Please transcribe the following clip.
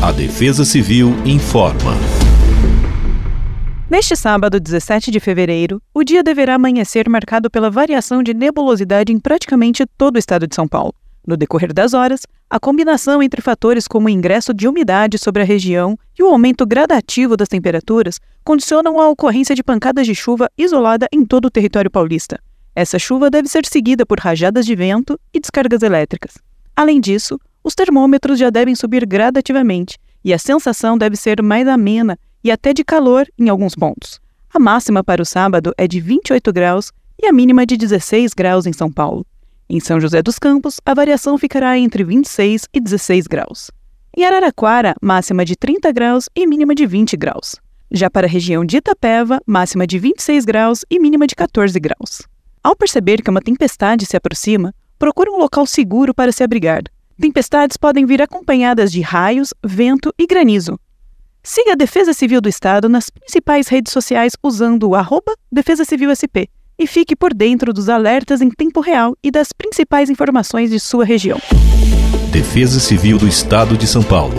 A Defesa Civil informa. Neste sábado, 17 de fevereiro, o dia deverá amanhecer marcado pela variação de nebulosidade em praticamente todo o estado de São Paulo. No decorrer das horas, a combinação entre fatores como o ingresso de umidade sobre a região e o aumento gradativo das temperaturas condicionam a ocorrência de pancadas de chuva isolada em todo o território paulista. Essa chuva deve ser seguida por rajadas de vento e descargas elétricas. Além disso, os termômetros já devem subir gradativamente e a sensação deve ser mais amena e até de calor em alguns pontos. A máxima para o sábado é de 28 graus e a mínima de 16 graus em São Paulo. Em São José dos Campos, a variação ficará entre 26 e 16 graus. Em Araraquara, máxima de 30 graus e mínima de 20 graus. Já para a região de Itapeva, máxima de 26 graus e mínima de 14 graus. Ao perceber que uma tempestade se aproxima, procure um local seguro para se abrigar. Tempestades podem vir acompanhadas de raios, vento e granizo. Siga a Defesa Civil do Estado nas principais redes sociais usando o arroba Defesa Civil SP e fique por dentro dos alertas em tempo real e das principais informações de sua região. Defesa Civil do Estado de São Paulo.